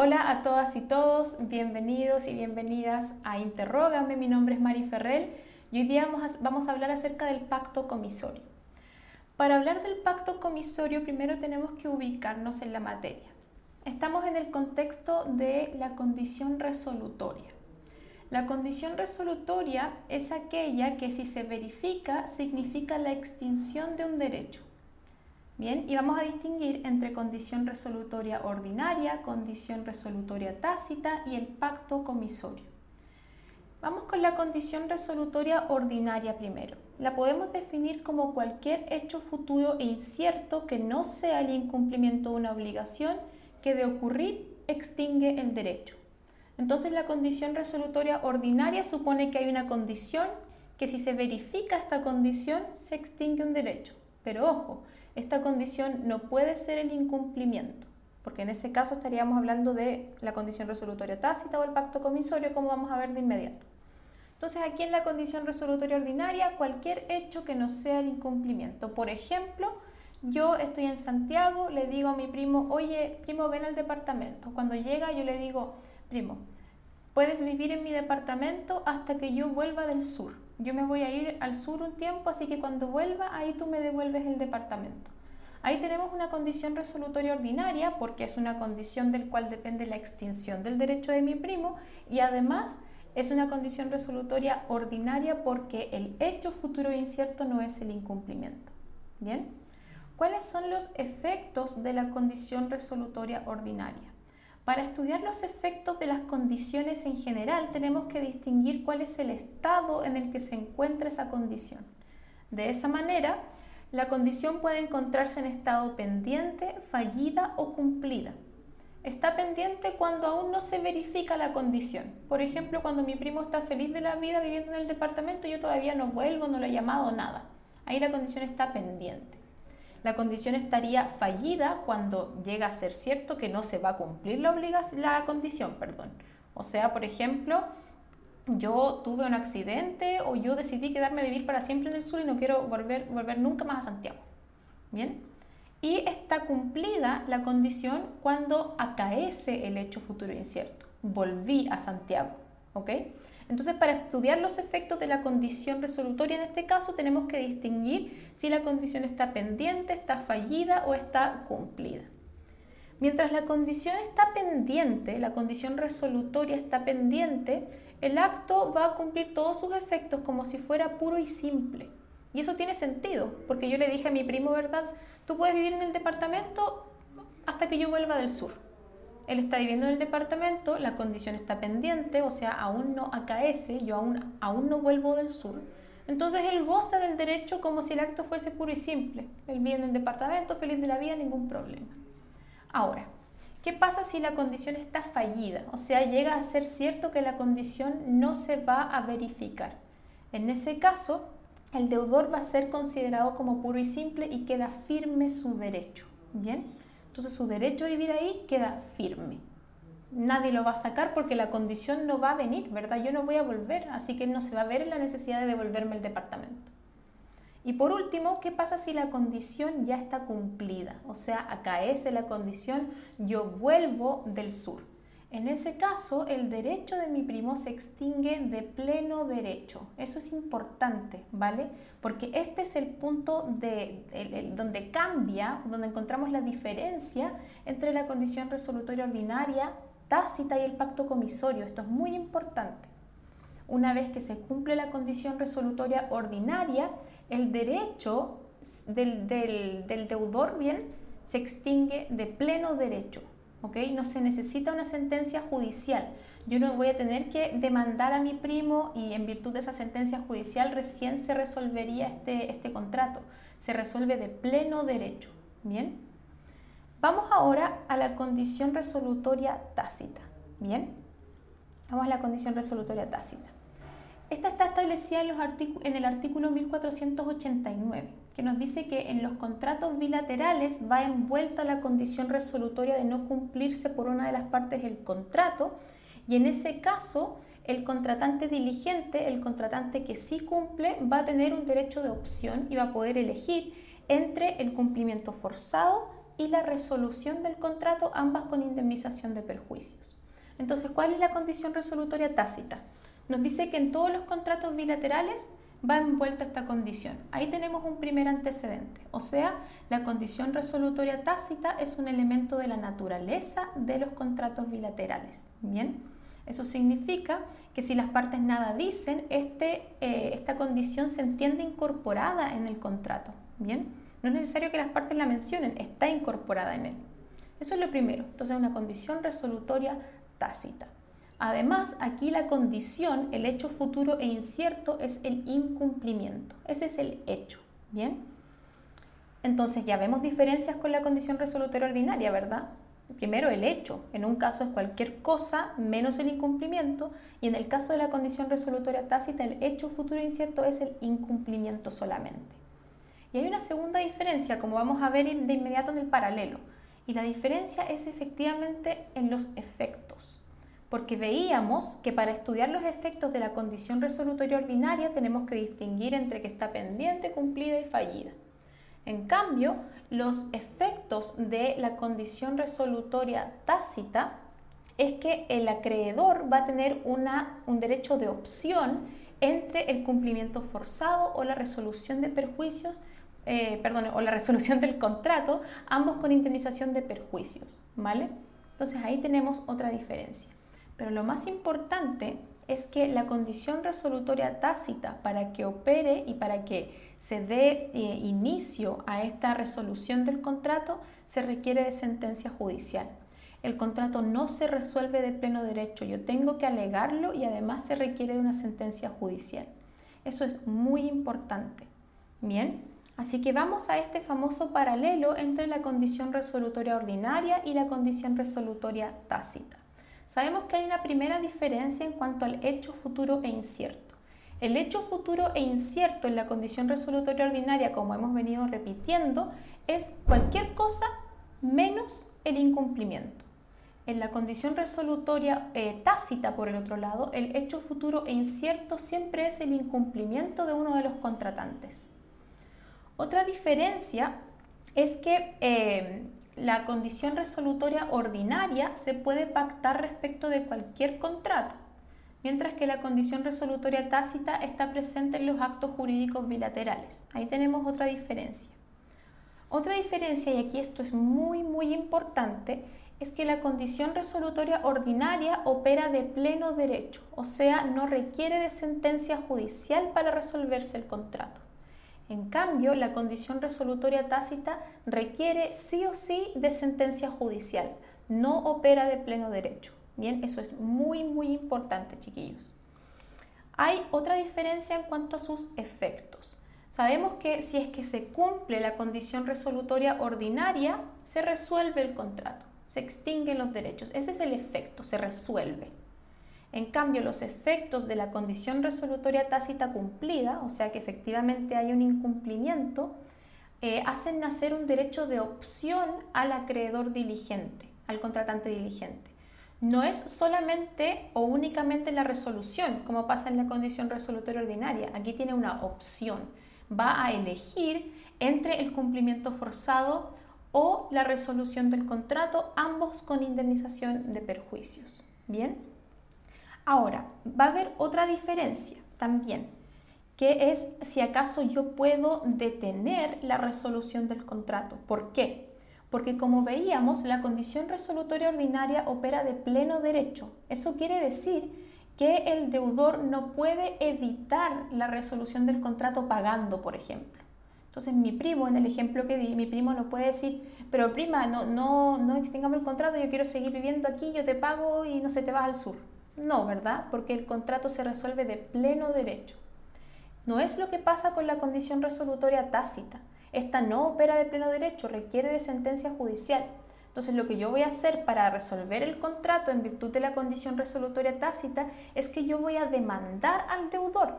Hola a todas y todos, bienvenidos y bienvenidas a Interrógame. Mi nombre es Mari Ferrell y hoy día vamos a, hablar acerca del pacto comisorio. Para hablar del pacto comisorio, primero tenemos que ubicarnos en la materia. Estamos en el contexto de la condición resolutoria. La condición resolutoria es aquella que si se verifica significa la extinción de un derecho. Bien, y vamos a distinguir entre condición resolutoria ordinaria, condición resolutoria tácita y el pacto comisorio. Vamos con la condición resolutoria ordinaria primero. La podemos definir como cualquier hecho futuro e incierto que no sea el incumplimiento de una obligación que de ocurrir extingue el derecho. Entonces la condición resolutoria ordinaria supone que hay una condición que si se verifica esta condición se extingue un derecho. Pero ojo, esta condición no puede ser el incumplimiento, porque en ese caso estaríamos hablando de la condición resolutoria tácita o el pacto comisorio, como vamos a ver de inmediato. Entonces, aquí en la condición resolutoria ordinaria, cualquier hecho que no sea el incumplimiento. Por ejemplo, yo estoy en Santiago, le digo a mi primo, oye, primo, ven al departamento. Cuando llega, yo le digo, primo, puedes vivir en mi departamento hasta que yo vuelva del sur yo me voy a ir al sur un tiempo, así que cuando vuelva, ahí tú me devuelves el departamento. Ahí tenemos una condición resolutoria ordinaria porque es una condición del cual depende la extinción del derecho de mi primo y además es una condición resolutoria ordinaria porque el hecho futuro incierto no es el incumplimiento. Bien, ¿cuáles son los efectos de la condición resolutoria ordinaria? Para estudiar los efectos de las condiciones en general tenemos que distinguir cuál es el estado en el que se encuentra esa condición. De esa manera, la condición puede encontrarse en estado pendiente, fallida o cumplida. Está pendiente cuando aún no se verifica la condición. Por ejemplo, cuando mi primo está feliz de la vida viviendo en el departamento, yo todavía no vuelvo, no lo he llamado, nada. Ahí la condición está pendiente la condición estaría fallida cuando llega a ser cierto que no se va a cumplir la, la condición. Perdón. O sea, por ejemplo, yo tuve un accidente o yo decidí quedarme a vivir para siempre en el sur y no quiero volver, volver nunca más a Santiago. ¿Bien? Y está cumplida la condición cuando acaece el hecho futuro incierto. Volví a Santiago. ¿Ok? Entonces, para estudiar los efectos de la condición resolutoria en este caso, tenemos que distinguir si la condición está pendiente, está fallida o está cumplida. Mientras la condición está pendiente, la condición resolutoria está pendiente, el acto va a cumplir todos sus efectos como si fuera puro y simple. Y eso tiene sentido, porque yo le dije a mi primo, ¿verdad? Tú puedes vivir en el departamento hasta que yo vuelva del sur él está viviendo en el departamento, la condición está pendiente, o sea, aún no acaece, yo aún, aún no vuelvo del sur. Entonces él goza del derecho como si el acto fuese puro y simple. Él vive en el departamento, feliz de la vida, ningún problema. Ahora, ¿qué pasa si la condición está fallida? O sea, llega a ser cierto que la condición no se va a verificar. En ese caso, el deudor va a ser considerado como puro y simple y queda firme su derecho. ¿Bien? Entonces su derecho a vivir ahí queda firme. Nadie lo va a sacar porque la condición no va a venir, ¿verdad? Yo no voy a volver, así que no se va a ver en la necesidad de devolverme el departamento. Y por último, ¿qué pasa si la condición ya está cumplida? O sea, acaece la condición, yo vuelvo del sur. En ese caso, el derecho de mi primo se extingue de pleno derecho. Eso es importante, ¿vale? Porque este es el punto de, donde cambia, donde encontramos la diferencia entre la condición resolutoria ordinaria, tácita y el pacto comisorio. Esto es muy importante. Una vez que se cumple la condición resolutoria ordinaria, el derecho del, del deudor, bien, se extingue de pleno derecho. No se necesita una sentencia judicial. Yo no voy a tener que demandar a mi primo y en virtud de esa sentencia judicial recién se resolvería este, este contrato. Se resuelve de pleno derecho. ¿Bien? Vamos ahora a la condición resolutoria tácita. ¿Bien? Vamos a la condición resolutoria tácita. Esta está establecida en, los en el artículo 1489 que nos dice que en los contratos bilaterales va envuelta la condición resolutoria de no cumplirse por una de las partes del contrato y en ese caso el contratante diligente, el contratante que sí cumple, va a tener un derecho de opción y va a poder elegir entre el cumplimiento forzado y la resolución del contrato, ambas con indemnización de perjuicios. Entonces, ¿cuál es la condición resolutoria tácita? Nos dice que en todos los contratos bilaterales va envuelta esta condición. Ahí tenemos un primer antecedente, o sea, la condición resolutoria tácita es un elemento de la naturaleza de los contratos bilaterales. Bien, eso significa que si las partes nada dicen, este, eh, esta condición se entiende incorporada en el contrato. Bien, no es necesario que las partes la mencionen, está incorporada en él. Eso es lo primero. Entonces, una condición resolutoria tácita. Además, aquí la condición, el hecho futuro e incierto es el incumplimiento. Ese es el hecho. Bien. Entonces ya vemos diferencias con la condición resolutoria ordinaria, ¿verdad? Primero el hecho, en un caso es cualquier cosa menos el incumplimiento y en el caso de la condición resolutoria tácita el hecho futuro e incierto es el incumplimiento solamente. Y hay una segunda diferencia, como vamos a ver de inmediato en el paralelo, y la diferencia es efectivamente en los efectos porque veíamos que para estudiar los efectos de la condición resolutoria ordinaria tenemos que distinguir entre que está pendiente, cumplida y fallida. En cambio, los efectos de la condición resolutoria tácita es que el acreedor va a tener un derecho de opción entre el cumplimiento forzado o la resolución de perjuicios, eh, perdón, o la resolución del contrato, ambos con indemnización de perjuicios, ¿vale? Entonces ahí tenemos otra diferencia. Pero lo más importante es que la condición resolutoria tácita para que opere y para que se dé eh, inicio a esta resolución del contrato se requiere de sentencia judicial. El contrato no se resuelve de pleno derecho, yo tengo que alegarlo y además se requiere de una sentencia judicial. Eso es muy importante. Bien, así que vamos a este famoso paralelo entre la condición resolutoria ordinaria y la condición resolutoria tácita. Sabemos que hay una primera diferencia en cuanto al hecho futuro e incierto. El hecho futuro e incierto en la condición resolutoria ordinaria, como hemos venido repitiendo, es cualquier cosa menos el incumplimiento. En la condición resolutoria eh, tácita, por el otro lado, el hecho futuro e incierto siempre es el incumplimiento de uno de los contratantes. Otra diferencia es que eh, la condición resolutoria ordinaria se puede pactar respecto de cualquier contrato, mientras que la condición resolutoria tácita está presente en los actos jurídicos bilaterales. Ahí tenemos otra diferencia. Otra diferencia, y aquí esto es muy, muy importante, es que la condición resolutoria ordinaria opera de pleno derecho, o sea, no requiere de sentencia judicial para resolverse el contrato. En cambio, la condición resolutoria tácita requiere sí o sí de sentencia judicial, no opera de pleno derecho. Bien, eso es muy, muy importante, chiquillos. Hay otra diferencia en cuanto a sus efectos. Sabemos que si es que se cumple la condición resolutoria ordinaria, se resuelve el contrato, se extinguen los derechos. Ese es el efecto, se resuelve. En cambio, los efectos de la condición resolutoria tácita cumplida, o sea que efectivamente hay un incumplimiento, eh, hacen nacer un derecho de opción al acreedor diligente, al contratante diligente. No es solamente o únicamente la resolución, como pasa en la condición resolutoria ordinaria. Aquí tiene una opción. Va a elegir entre el cumplimiento forzado o la resolución del contrato, ambos con indemnización de perjuicios. Bien. Ahora, va a haber otra diferencia también, que es si acaso yo puedo detener la resolución del contrato. ¿Por qué? Porque como veíamos, la condición resolutoria ordinaria opera de pleno derecho. Eso quiere decir que el deudor no puede evitar la resolución del contrato pagando, por ejemplo. Entonces mi primo, en el ejemplo que di, mi primo no puede decir, pero prima, no, no, no extingamos el contrato, yo quiero seguir viviendo aquí, yo te pago y no se te vas al sur. No, ¿verdad? Porque el contrato se resuelve de pleno derecho. No es lo que pasa con la condición resolutoria tácita. Esta no opera de pleno derecho, requiere de sentencia judicial. Entonces, lo que yo voy a hacer para resolver el contrato en virtud de la condición resolutoria tácita es que yo voy a demandar al deudor.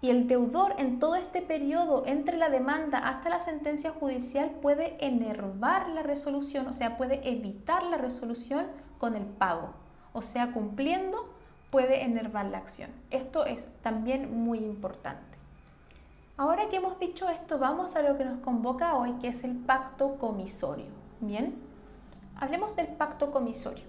Y el deudor en todo este periodo entre la demanda hasta la sentencia judicial puede enervar la resolución, o sea, puede evitar la resolución con el pago o sea, cumpliendo, puede enervar la acción. Esto es también muy importante. Ahora que hemos dicho esto, vamos a lo que nos convoca hoy, que es el pacto comisorio. Bien, hablemos del pacto comisorio.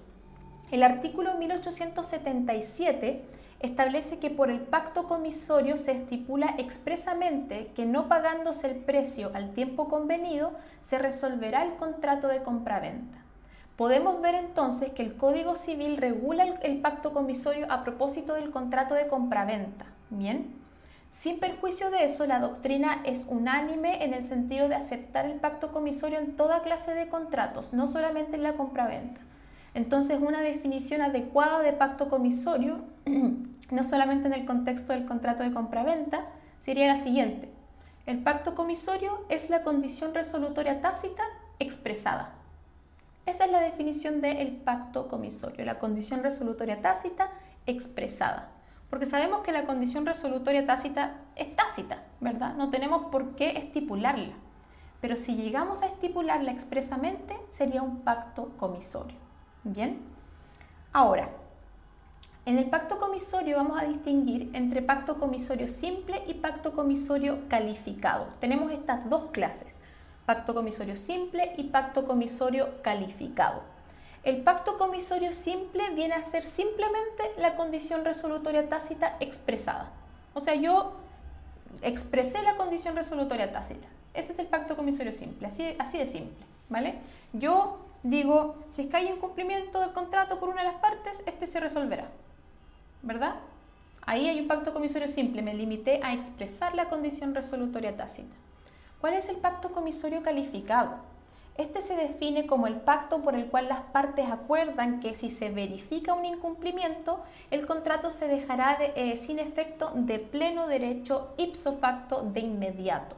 El artículo 1877 establece que por el pacto comisorio se estipula expresamente que no pagándose el precio al tiempo convenido se resolverá el contrato de compraventa. Podemos ver entonces que el Código Civil regula el, pacto comisorio a propósito del contrato de compraventa. Bien, sin perjuicio de eso, la doctrina es unánime en el sentido de aceptar el pacto comisorio en toda clase de contratos, no solamente en la compraventa. Entonces, una definición adecuada de pacto comisorio, no solamente en el contexto del contrato de compraventa, sería la siguiente. El pacto comisorio es la condición resolutoria tácita expresada. Esa es la definición del pacto comisorio, la condición resolutoria tácita expresada. Porque sabemos que la condición resolutoria tácita es tácita, ¿verdad? No tenemos por qué estipularla. Pero si llegamos a estipularla expresamente, sería un pacto comisorio. Bien, ahora, en el pacto comisorio vamos a distinguir entre pacto comisorio simple y pacto comisorio calificado. Tenemos estas dos clases, pacto comisorio simple y pacto comisorio calificado. El pacto comisorio simple viene a ser simplemente la condición resolutoria tácita expresada. O sea, yo expresé la condición resolutoria tácita. Ese es el pacto comisorio simple, así, así de simple, ¿vale? Yo digo, si es que hay incumplimiento del contrato por una de las partes, este se resolverá. ¿Verdad? Ahí hay un pacto comisorio simple, me limité a expresar la condición resolutoria tácita. ¿Cuál es el pacto comisorio calificado? Este se define como el pacto por el cual las partes acuerdan que si se verifica un incumplimiento, el contrato se dejará eh, sin efecto de pleno derecho ipso facto de inmediato.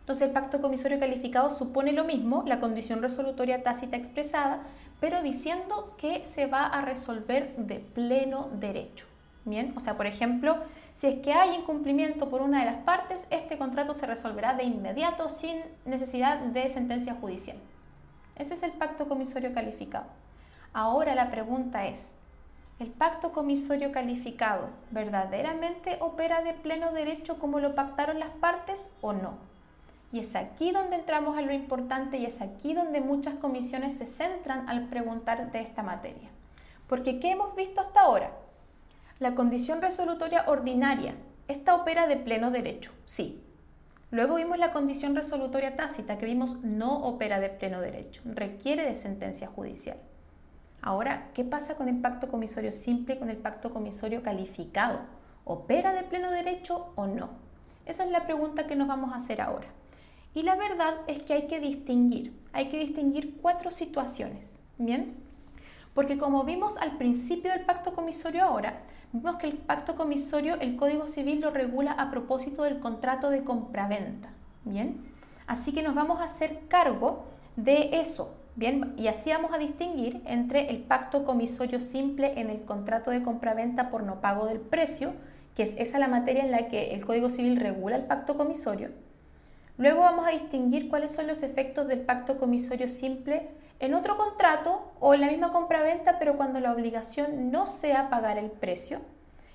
Entonces el pacto comisorio calificado supone lo mismo, la condición resolutoria tácita expresada, pero diciendo que se va a resolver de pleno derecho. Bien, o sea, por ejemplo, si es que hay incumplimiento por una de las partes, este contrato se resolverá de inmediato sin necesidad de sentencia judicial. Ese es el pacto comisorio calificado. Ahora la pregunta es, ¿el pacto comisorio calificado verdaderamente opera de pleno derecho como lo pactaron las partes o no? Y es aquí donde entramos a lo importante y es aquí donde muchas comisiones se centran al preguntar de esta materia. Porque ¿qué hemos visto hasta ahora? La condición resolutoria ordinaria, esta opera de pleno derecho, sí. Luego vimos la condición resolutoria tácita, que vimos no opera de pleno derecho, requiere de sentencia judicial. Ahora, ¿qué pasa con el pacto comisorio simple y con el pacto comisorio calificado? ¿Opera de pleno derecho o no? Esa es la pregunta que nos vamos a hacer ahora. Y la verdad es que hay que distinguir, hay que distinguir cuatro situaciones, ¿bien? Porque como vimos al principio del pacto comisorio ahora, vimos que el pacto comisorio, el Código Civil lo regula a propósito del contrato de compraventa, ¿bien? Así que nos vamos a hacer cargo de eso, ¿bien? Y así vamos a distinguir entre el pacto comisorio simple en el contrato de compraventa por no pago del precio, que es esa la materia en la que el Código Civil regula el pacto comisorio, Luego vamos a distinguir cuáles son los efectos del pacto comisorio simple en otro contrato o en la misma compraventa, pero cuando la obligación no sea pagar el precio.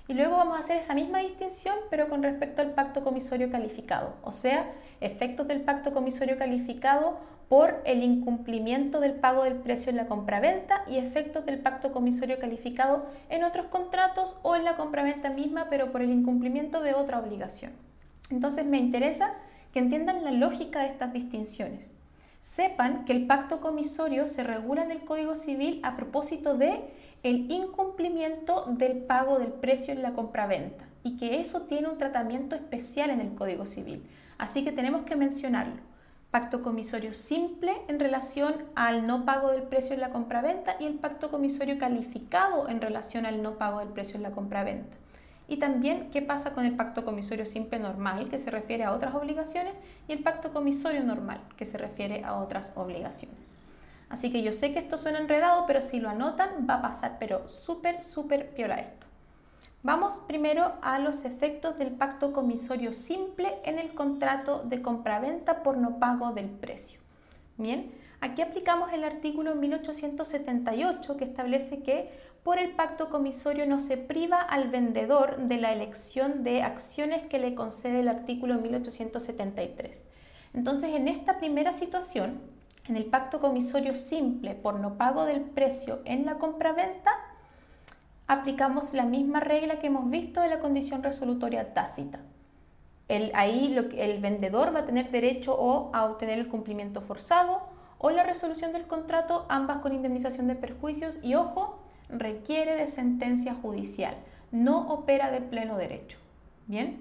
Y luego vamos a hacer esa misma distinción, pero con respecto al pacto comisorio calificado, o sea, efectos del pacto comisorio calificado por el incumplimiento del pago del precio en la compraventa y efectos del pacto comisorio calificado en otros contratos o en la compraventa misma, pero por el incumplimiento de otra obligación. Entonces me interesa que entiendan la lógica de estas distinciones. Sepan que el pacto comisorio se regula en el Código Civil a propósito de el incumplimiento del pago del precio en la compraventa y que eso tiene un tratamiento especial en el Código Civil. Así que tenemos que mencionarlo. Pacto comisorio simple en relación al no pago del precio en la compraventa y el pacto comisorio calificado en relación al no pago del precio en la compraventa y también qué pasa con el pacto comisorio simple normal, que se refiere a otras obligaciones, y el pacto comisorio normal, que se refiere a otras obligaciones. Así que yo sé que esto suena enredado, pero si lo anotan va a pasar, pero súper, súper piola esto. Vamos primero a los efectos del pacto comisorio simple en el contrato de compraventa por no pago del precio. Bien, aquí aplicamos el artículo 1878 que establece que por el pacto comisorio no se priva al vendedor de la elección de acciones que le concede el artículo 1873. Entonces, en esta primera situación, en el pacto comisorio simple por no pago del precio en la compraventa, aplicamos la misma regla que hemos visto de la condición resolutoria tácita. El, ahí el vendedor va a tener derecho o a obtener el cumplimiento forzado o la resolución del contrato, ambas con indemnización de perjuicios y, ojo, requiere de sentencia judicial, no opera de pleno derecho. Bien,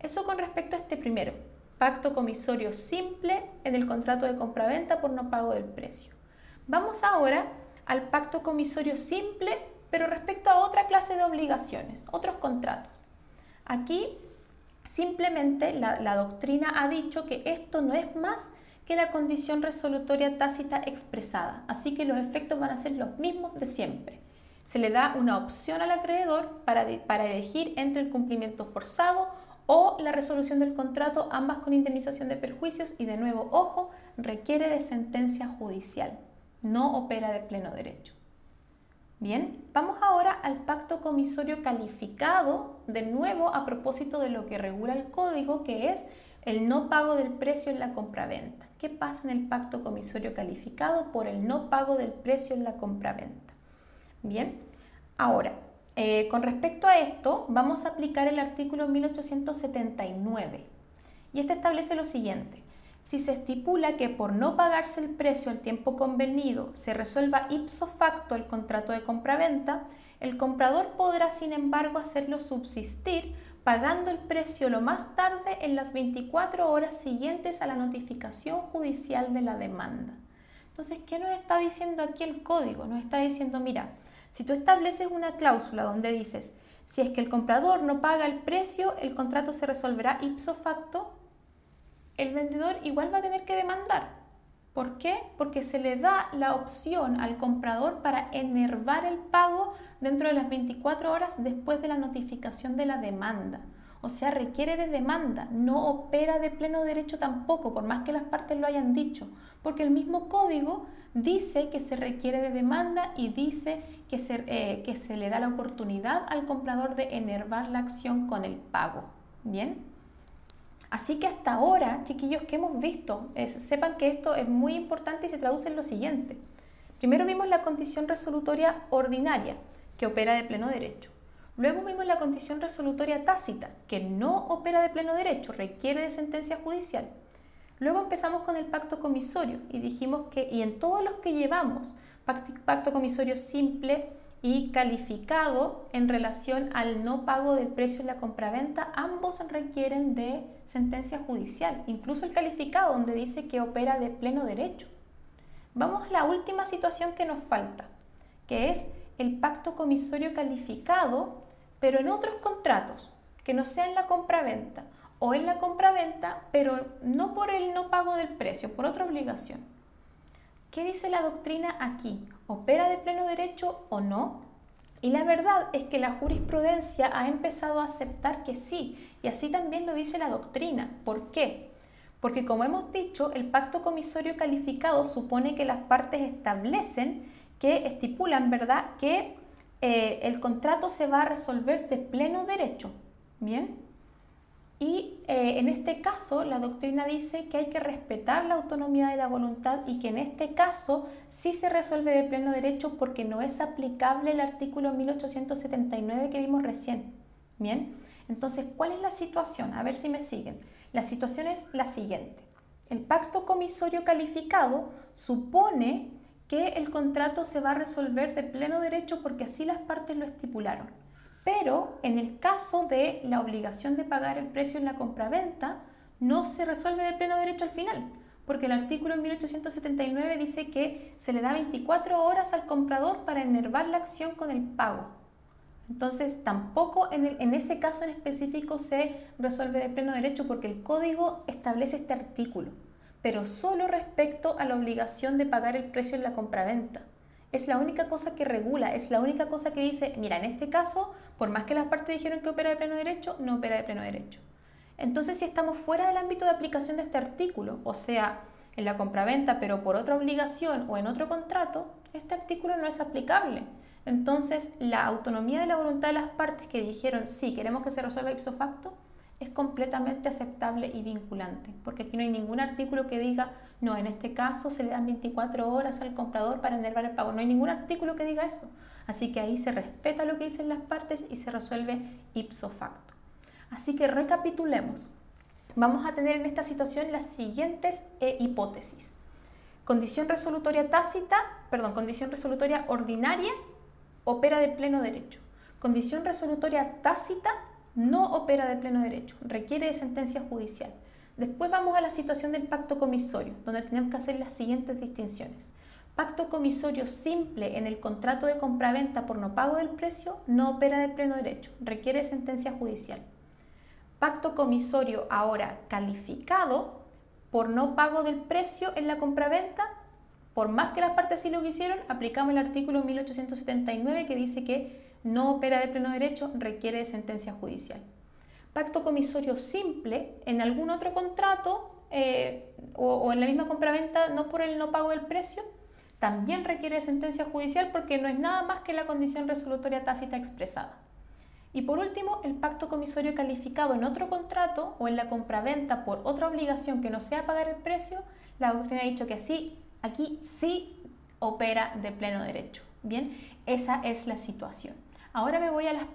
eso con respecto a este primero, pacto comisorio simple en el contrato de compraventa por no pago del precio. Vamos ahora al pacto comisorio simple, pero respecto a otra clase de obligaciones, otros contratos. Aquí simplemente la, la doctrina ha dicho que esto no es más que la condición resolutoria tácita expresada, así que los efectos van a ser los mismos de siempre. Se le da una opción al acreedor para, para elegir entre el cumplimiento forzado o la resolución del contrato, ambas con indemnización de perjuicios y de nuevo, ojo, requiere de sentencia judicial, no opera de pleno derecho. Bien, vamos ahora al pacto comisorio calificado, de nuevo a propósito de lo que regula el código, que es el no pago del precio en la compraventa. ¿Qué pasa en el pacto comisorio calificado por el no pago del precio en la compraventa? Bien, ahora, eh, con respecto a esto, vamos a aplicar el artículo 1879 y este establece lo siguiente. Si se estipula que por no pagarse el precio al tiempo convenido se resuelva ipso facto el contrato de compraventa, el comprador podrá sin embargo hacerlo subsistir pagando el precio lo más tarde en las 24 horas siguientes a la notificación judicial de la demanda. Entonces, ¿qué nos está diciendo aquí el código? Nos está diciendo, mira, si tú estableces una cláusula donde dices, si es que el comprador no paga el precio, el contrato se resolverá ipso facto, el vendedor igual va a tener que demandar. ¿Por qué? Porque se le da la opción al comprador para enervar el pago dentro de las 24 horas después de la notificación de la demanda. O sea, requiere de demanda, no opera de pleno derecho tampoco, por más que las partes lo hayan dicho, porque el mismo código dice que se requiere de demanda y dice que se, eh, le da la oportunidad al comprador de enervar la acción con el pago. ¿Bien? Así que hasta ahora, chiquillos, que hemos visto, sepan que esto es muy importante y se traduce en lo siguiente. Primero vimos la condición resolutoria ordinaria, que opera de pleno derecho. Luego vimos la condición resolutoria tácita, que no opera de pleno derecho, requiere de sentencia judicial. Luego empezamos con el pacto comisorio y dijimos que, y en todos los que llevamos, pacto, comisorio simple y calificado en relación al no pago del precio en la compraventa, ambos requieren de sentencia judicial, incluso el calificado donde dice que opera de pleno derecho. Vamos a la última situación que nos falta, que es el pacto comisorio calificado, pero en otros contratos, que no sean la compraventa o en la compraventa, pero no por el no pago del precio, por otra obligación. ¿Qué dice la doctrina aquí? ¿Opera de pleno derecho o no? Y la verdad es que la jurisprudencia ha empezado a aceptar que sí, y así también lo dice la doctrina. ¿Por qué? Porque como hemos dicho, el pacto comisorio calificado supone que las partes establecen que estipulan, ¿verdad?, que eh, el contrato se va a resolver de pleno derecho. ¿Bien? Y eh, en este caso, la doctrina dice que hay que respetar la autonomía de la voluntad y que en este caso sí se resuelve de pleno derecho porque no es aplicable el artículo 1879 que vimos recién. Bien, entonces, ¿cuál es la situación? A ver si me siguen. La situación es la siguiente. El pacto comisorio calificado supone que el contrato se va a resolver de pleno derecho porque así las partes lo estipularon. Pero en el caso de la obligación de pagar el precio en la compraventa, no se resuelve de pleno derecho al final, porque el artículo 1879 dice que se le da 24 horas al comprador para enervar la acción con el pago. Entonces, tampoco en, en, ese caso en específico se resuelve de pleno derecho porque el código establece este artículo, pero solo respecto a la obligación de pagar el precio en la compraventa es la única cosa que regula, es la única cosa que dice, mira, en este caso, por más que las partes dijeron que opera de pleno derecho, no opera de pleno derecho. Entonces, si estamos fuera del ámbito de aplicación de este artículo, o sea, en la compraventa, pero por otra obligación o en otro contrato, este artículo no es aplicable. Entonces, la autonomía de la voluntad de las partes que dijeron, sí, queremos que se resuelva ipso facto, es completamente aceptable y vinculante, porque aquí no hay ningún artículo que diga, no, en este caso se le dan 24 horas al comprador para enervar el pago. No hay ningún artículo que diga eso. Así que ahí se respeta lo que dicen las partes y se resuelve ipso facto. Así que recapitulemos. Vamos a tener en esta situación las siguientes eh, hipótesis. Condición resolutoria tácita, perdón, condición resolutoria ordinaria opera de pleno derecho. Condición resolutoria tácita no opera de pleno derecho, requiere de sentencia judicial. Después vamos a la situación del pacto comisorio, donde tenemos que hacer las siguientes distinciones. Pacto comisorio simple en el contrato de compraventa por no pago del precio no opera de pleno derecho, requiere sentencia judicial. Pacto comisorio ahora calificado por no pago del precio en la compraventa, por más que las partes sí lo quisieron, aplicamos el artículo 1879 que dice que no opera de pleno derecho, requiere de sentencia judicial. Pacto comisorio simple en algún otro contrato eh, o, en la misma compraventa, no por el no pago del precio, también requiere de sentencia judicial porque no es nada más que la condición resolutoria tácita expresada. Y por último, el pacto comisorio calificado en otro contrato o en la compraventa por otra obligación que no sea pagar el precio, la doctrina ha dicho que así, aquí sí opera de pleno derecho. Bien, esa es la situación. Ahora me voy a las